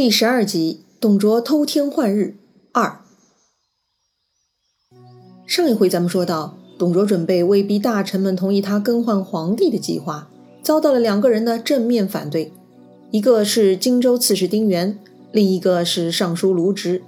第十二集，董卓偷天换日二。上一回咱们说到，董卓准备威逼大臣们同意他更换皇帝的计划，遭到了两个人的正面反对，一个是荆州刺史丁原，另一个是尚书卢植。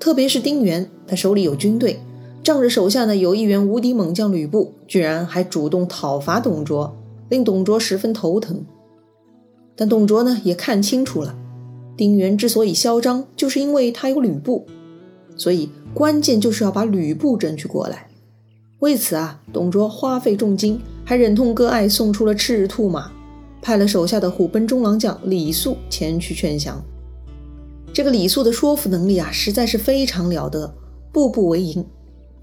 特别是丁原，他手里有军队，仗着手下呢有一员无敌猛将吕布，居然还主动讨伐董卓，令董卓十分头疼。但董卓呢也看清楚了。丁原之所以嚣张，就是因为他有吕布，所以关键就是要把吕布争取过来。为此啊，董卓花费重金，还忍痛割爱送出了赤兔马，派了手下的虎贲中郎将李肃前去劝降。这个李肃的说服能力啊，实在是非常了得，步步为营。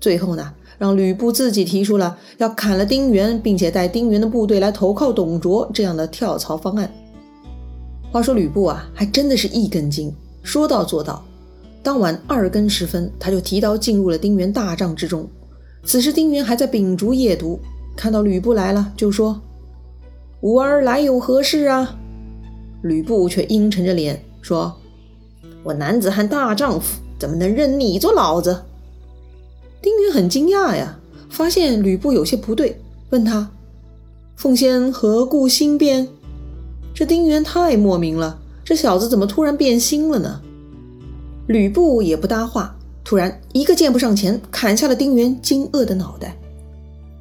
最后呢，让吕布自己提出了要砍了丁原，并且带丁原的部队来投靠董卓这样的跳槽方案。话说吕布啊，还真的是一根筋，说到做到。当晚二更时分，他就提刀进入了丁原大帐之中。此时丁原还在秉烛夜读，看到吕布来了，就说：“吾儿来有何事啊？”吕布却阴沉着脸说：“我男子汉大丈夫，怎么能认你做老子？”丁原很惊讶呀，发现吕布有些不对，问他：“奉先何故心变？”这丁原太莫名了，这小子怎么突然变心了呢？吕布也不搭话，突然一个箭步上前，砍下了丁原惊愕的脑袋，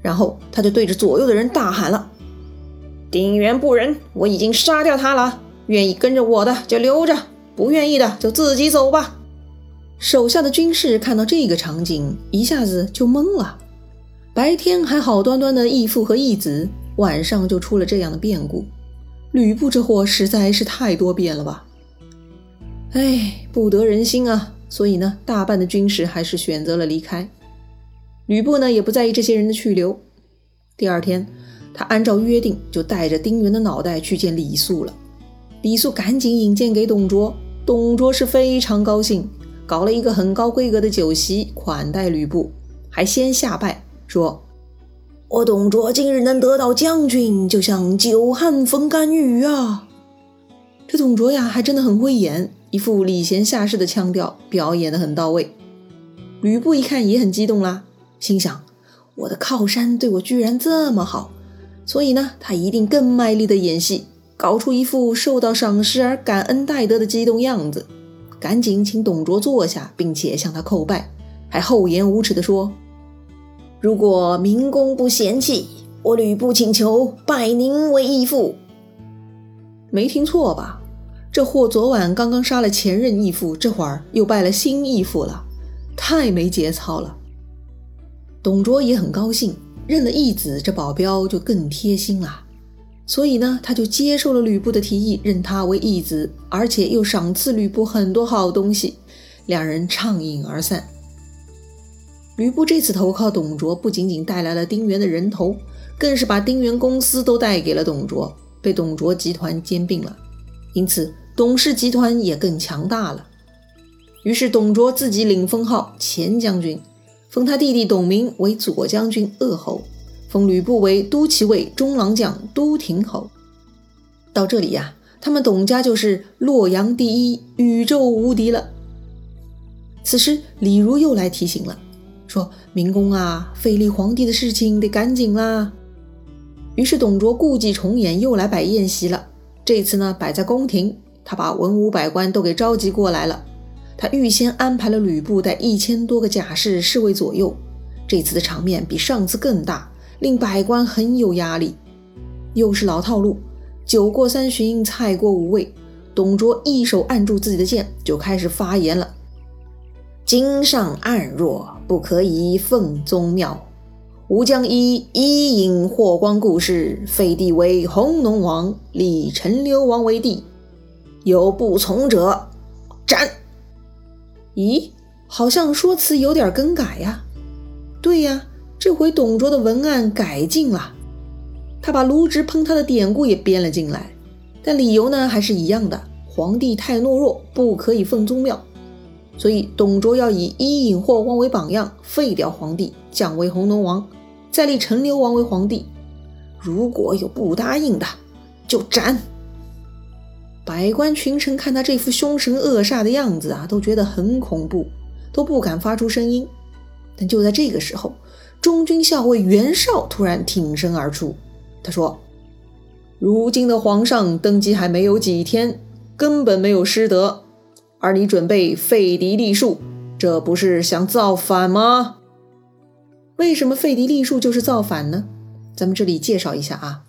然后他就对着左右的人大喊了：“丁原不仁，我已经杀掉他了，愿意跟着我的就留着，不愿意的就自己走吧。”手下的军士看到这个场景，一下子就懵了。白天还好端端的义父和义子，晚上就出了这样的变故。吕布这货实在是太多变了吧？哎，不得人心啊！所以呢，大半的军士还是选择了离开。吕布呢，也不在意这些人的去留。第二天，他按照约定，就带着丁原的脑袋去见李肃了。李肃赶紧引荐给董卓，董卓是非常高兴，搞了一个很高规格的酒席款待吕布，还先下拜说。我董卓今日能得到将军，就像久旱逢甘雨啊！这董卓呀，还真的很会演，一副礼贤下士的腔调，表演的很到位。吕布一看也很激动啦，心想：我的靠山对我居然这么好，所以呢，他一定更卖力的演戏，搞出一副受到赏识而感恩戴德的激动样子，赶紧请董卓坐下，并且向他叩拜，还厚颜无耻的说。如果明公不嫌弃，我吕布请求拜您为义父。没听错吧？这货昨晚刚刚杀了前任义父，这会儿又拜了新义父了，太没节操了。董卓也很高兴，认了义子，这保镖就更贴心了。所以呢，他就接受了吕布的提议，认他为义子，而且又赏赐吕布很多好东西，两人畅饮而散。吕布这次投靠董卓，不仅仅带来了丁原的人头，更是把丁原公司都带给了董卓，被董卓集团兼并了。因此，董氏集团也更强大了。于是，董卓自己领封号前将军，封他弟弟董明为左将军鄂侯，封吕布为都骑尉中郎将都亭侯。到这里呀，他们董家就是洛阳第一，宇宙无敌了。此时，李儒又来提醒了。说明公啊，废立皇帝的事情得赶紧啦。于是董卓故伎重演，又来摆宴席了。这次呢，摆在宫廷，他把文武百官都给召集过来了。他预先安排了吕布带一千多个甲士侍卫左右。这次的场面比上次更大，令百官很有压力。又是老套路，酒过三巡，菜过五味。董卓一手按住自己的剑，就开始发言了。今上暗弱，不可以奉宗庙。吾将以伊尹霍光故事废帝为弘农王，立陈留王为帝。有不从者，斩！咦，好像说辞有点更改呀？对呀，这回董卓的文案改进了，他把卢植喷他的典故也编了进来，但理由呢还是一样的：皇帝太懦弱，不可以奉宗庙。所以，董卓要以伊尹、霍光为榜样，废掉皇帝，降为弘农王，再立陈留王为皇帝。如果有不答应的，就斩。百官群臣看他这副凶神恶煞的样子啊，都觉得很恐怖，都不敢发出声音。但就在这个时候，中军校尉袁绍突然挺身而出，他说：“如今的皇上登基还没有几天，根本没有失德，而你准备废嫡立庶，这不是想造反吗？为什么废嫡立庶就是造反呢？咱们这里介绍一下啊，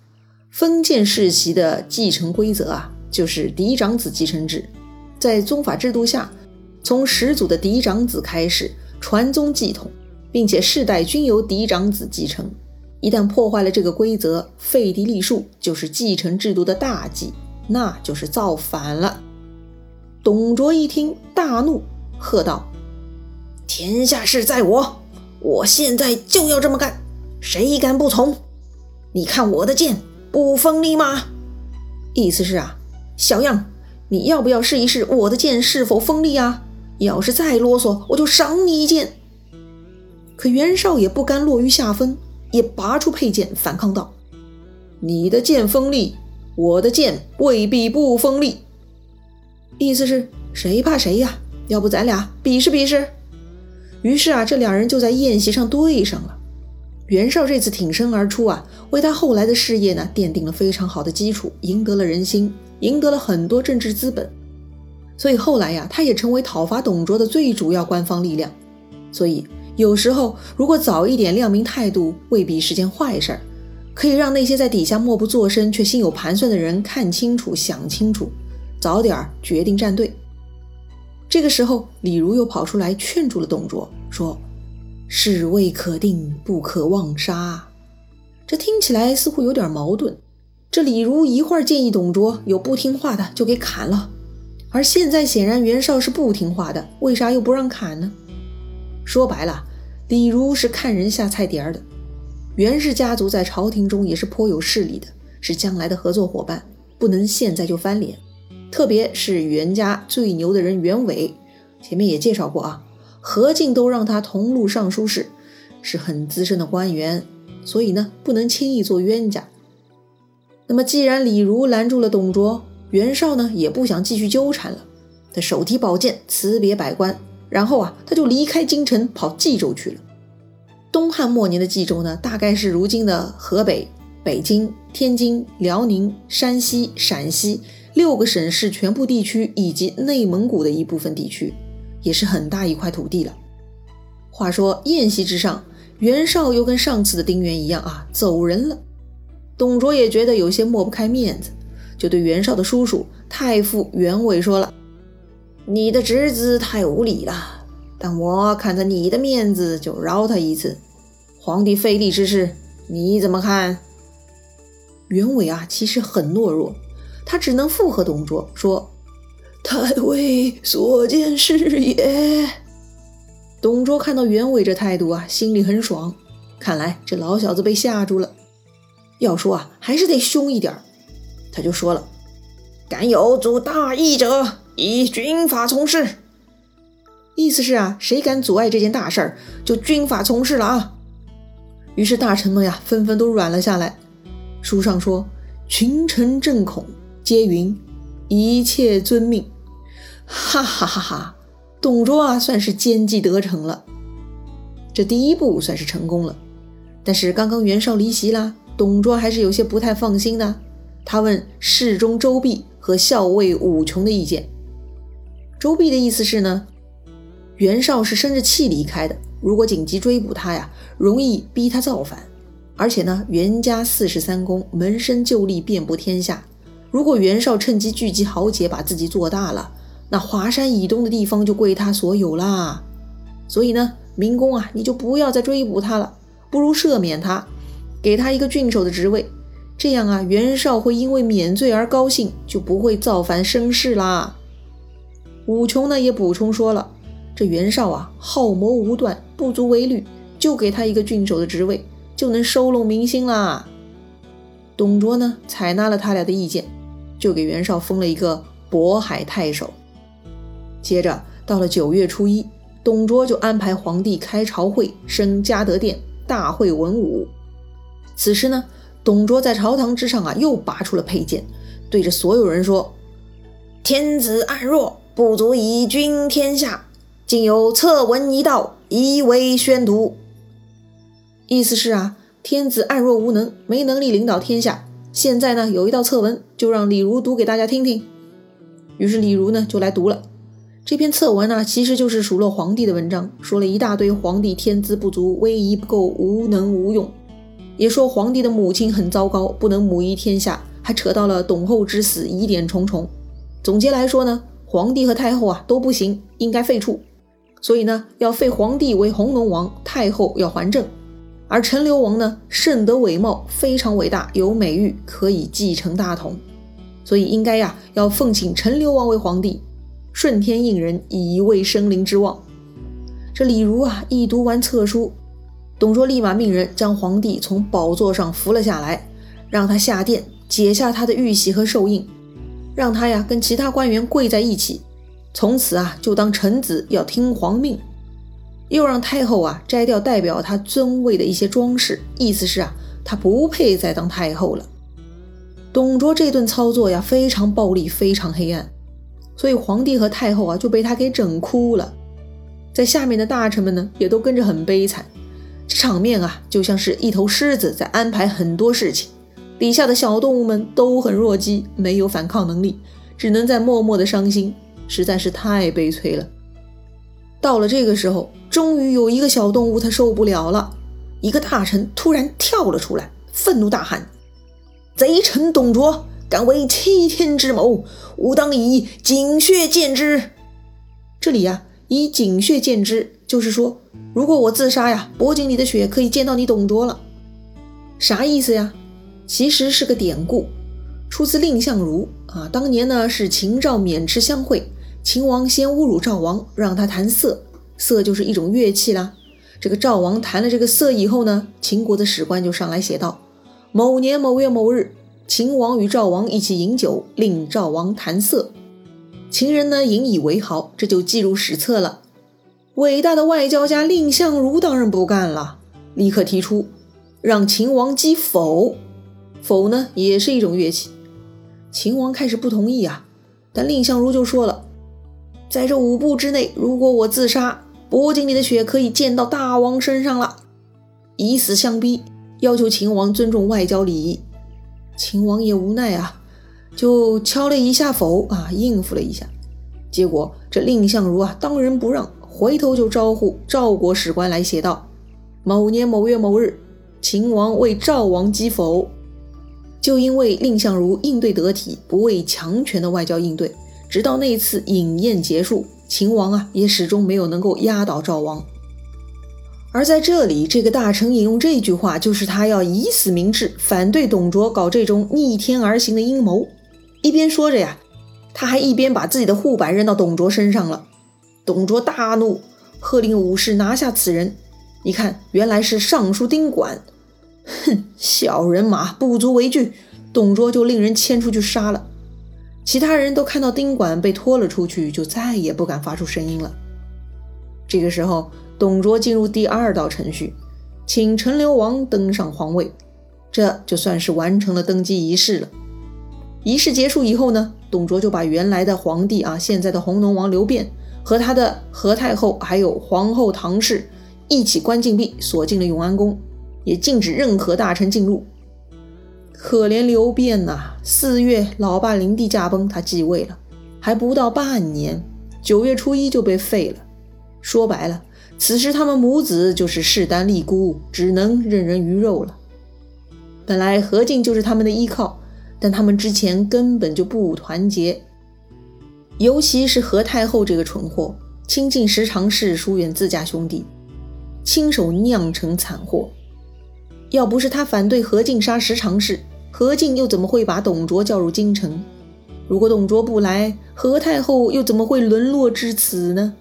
封建世袭的继承规则啊，就是嫡长子继承制，在宗法制度下，从始祖的嫡长子开始。”传宗继统，并且世代均由嫡长子继承。一旦破坏了这个规则，废嫡立庶就是继承制度的大忌，那就是造反了。董卓一听大怒，喝道：“天下事在我，我现在就要这么干，谁敢不从？你看我的剑不锋利吗？”意思是啊，小样，你要不要试一试我的剑是否锋利啊？要是再啰嗦，我就赏你一剑。可袁绍也不甘落于下风，也拔出佩剑反抗道：“你的剑锋利，我的剑未必不锋利。”意思是谁怕谁呀？要不咱俩比试比试？于是啊，这两人就在宴席上对上了。袁绍这次挺身而出啊，为他后来的事业呢奠定了非常好的基础，赢得了人心，赢得了很多政治资本。所以后来呀，他也成为讨伐董卓的最主要官方力量。所以有时候，如果早一点亮明态度，未必是件坏事儿，可以让那些在底下默不作声却心有盘算的人看清楚、想清楚，早点决定站队。这个时候，李儒又跑出来劝住了董卓，说：“事未可定，不可妄杀。”这听起来似乎有点矛盾。这李儒一会儿建议董卓，有不听话的就给砍了。而现在显然袁绍是不听话的，为啥又不让砍呢？说白了，李儒是看人下菜碟儿的。袁氏家族在朝廷中也是颇有势力的，是将来的合作伙伴，不能现在就翻脸。特别是袁家最牛的人袁伟，前面也介绍过啊，何进都让他同入尚书室，是很资深的官员，所以呢，不能轻易做冤家。那么既然李儒拦住了董卓，袁绍呢也不想继续纠缠了，他手提宝剑辞别百官，然后啊他就离开京城跑冀州去了。东汉末年的冀州呢，大概是如今的河北、北京、天津、辽宁、山西、陕西六个省市全部地区以及内蒙古的一部分地区，也是很大一块土地了。话说宴席之上，袁绍又跟上次的丁原一样啊走人了，董卓也觉得有些抹不开面子。就对袁绍的叔叔太傅袁伟说了：“你的侄子太无礼了，但我看在你的面子，就饶他一次。皇帝废立之事，你怎么看？”袁伟啊，其实很懦弱，他只能附和董卓说：“太尉所见是也。”董卓看到袁伟这态度啊，心里很爽，看来这老小子被吓住了。要说啊，还是得凶一点。他就说了：“敢有阻大义者，以军法从事。”意思是啊，谁敢阻碍这件大事儿，就军法从事了啊。于是大臣们呀，纷纷都软了下来。书上说：“群臣震恐，皆云一切遵命。”哈哈哈哈！董卓啊，算是奸计得逞了。这第一步算是成功了。但是刚刚袁绍离席啦，董卓还是有些不太放心的。他问侍中周弼和校尉武琼的意见。周弼的意思是呢，袁绍是生着气离开的，如果紧急追捕他呀，容易逼他造反。而且呢，袁家四世三公，门生旧吏遍布天下，如果袁绍趁机聚集豪杰，把自己做大了，那华山以东的地方就归他所有啦。所以呢，明公啊，你就不要再追捕他了，不如赦免他，给他一个郡守的职位。这样啊，袁绍会因为免罪而高兴，就不会造反生事啦。武琼呢也补充说了，这袁绍啊好谋无断，不足为虑，就给他一个郡守的职位，就能收拢民心啦。董卓呢采纳了他俩的意见，就给袁绍封了一个渤海太守。接着到了九月初一，董卓就安排皇帝开朝会，升嘉德殿，大会文武。此时呢。董卓在朝堂之上啊，又拔出了佩剑，对着所有人说：“天子暗弱，不足以君天下。今有策文一道，以为宣读。意思是啊，天子暗弱无能，没能力领导天下。现在呢，有一道策文，就让李儒读给大家听听。于是李儒呢，就来读了这篇策文呢，其实就是数落皇帝的文章，说了一大堆皇帝天资不足，威仪不够，无能无用，也说皇帝的母亲很糟糕，不能母仪天下，还扯到了董后之死，疑点重重。总结来说呢，皇帝和太后啊都不行，应该废黜。所以呢，要废皇帝为弘农王，太后要还政。而陈留王呢，甚德伟貌，非常伟大，有美誉，可以继承大统。所以应该呀，要奉请陈留王为皇帝，顺天应人，以慰生灵之望。这李儒啊，一读完册书，董卓立马命人将皇帝从宝座上扶了下来，让他下殿，解下他的玉玺和寿印。让他呀跟其他官员跪在一起，从此啊就当臣子要听皇命。又让太后啊摘掉代表她尊位的一些装饰，意思是啊她不配再当太后了。董卓这顿操作呀非常暴力，非常黑暗，所以皇帝和太后啊就被他给整哭了。在下面的大臣们呢也都跟着很悲惨，这场面啊就像是一头狮子在安排很多事情。底下的小动物们都很弱鸡，没有反抗能力，只能在默默的伤心，实在是太悲催了。到了这个时候，终于有一个小动物它受不了了，一个大臣突然跳了出来，愤怒大喊：“贼臣董卓敢为欺天之谋，吾当以井穴见之！”这里呀，以井穴见之，就是说，如果我自杀呀，脖颈里的血可以见到你董卓了，啥意思呀？其实是个典故，出自蔺相如啊。当年呢是秦赵渑池相会，秦王先侮辱赵王，让他谈色，瑟就是一种乐器啦。这个赵王弹了这个瑟以后呢，秦国的史官就上来写道：某年某月某日，秦王与赵王一起饮酒，令赵王弹瑟，秦人呢引以为豪，这就记入史册了。伟大的外交家蔺相如当然不干了，立刻提出让秦王击否。否呢，也是一种乐器。秦王开始不同意啊，但蔺相如就说了，在这五步之内，如果我自杀，脖颈里的血可以溅到大王身上了，以死相逼，要求秦王尊重外交礼仪。秦王也无奈啊，就敲了一下否啊，应付了一下。结果这蔺相如啊，当仁不让，回头就招呼赵国使官来写道：某年某月某日，秦王为赵王击否。就因为蔺相如应对得体，不畏强权的外交应对，直到那次饮宴结束，秦王啊也始终没有能够压倒赵王。而在这里，这个大臣引用这句话，就是他要以死明志，反对董卓搞这种逆天而行的阴谋。一边说着呀，他还一边把自己的护板扔到董卓身上了。董卓大怒，喝令武士拿下此人。一看，原来是尚书丁管。哼，小人马不足为惧，董卓就令人牵出去杀了。其他人都看到丁管被拖了出去，就再也不敢发出声音了。这个时候，董卓进入第二道程序，请陈留王登上皇位，这就算是完成了登基仪式了。仪式结束以后呢，董卓就把原来的皇帝啊，现在的弘农王刘辩和他的何太后还有皇后唐氏一起关禁闭，锁进了永安宫。也禁止任何大臣进入。可怜刘辩呐，四月老爸灵帝驾崩，他继位了，还不到半年，九月初一就被废了。说白了，此时他们母子就是势单力孤，只能任人鱼肉了。本来何进就是他们的依靠，但他们之前根本就不团结，尤其是何太后这个蠢货，亲近十常侍，疏远自家兄弟，亲手酿成惨祸。要不是他反对何进杀十常侍，何进又怎么会把董卓叫入京城？如果董卓不来，何太后又怎么会沦落至此呢？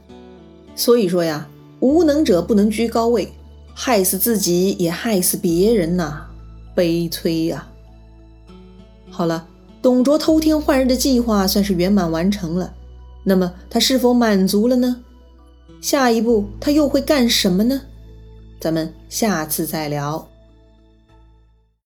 所以说呀，无能者不能居高位，害死自己也害死别人呐，悲催呀！好了，董卓偷天换日的计划算是圆满完成了，那么他是否满足了呢？下一步他又会干什么呢？咱们下次再聊。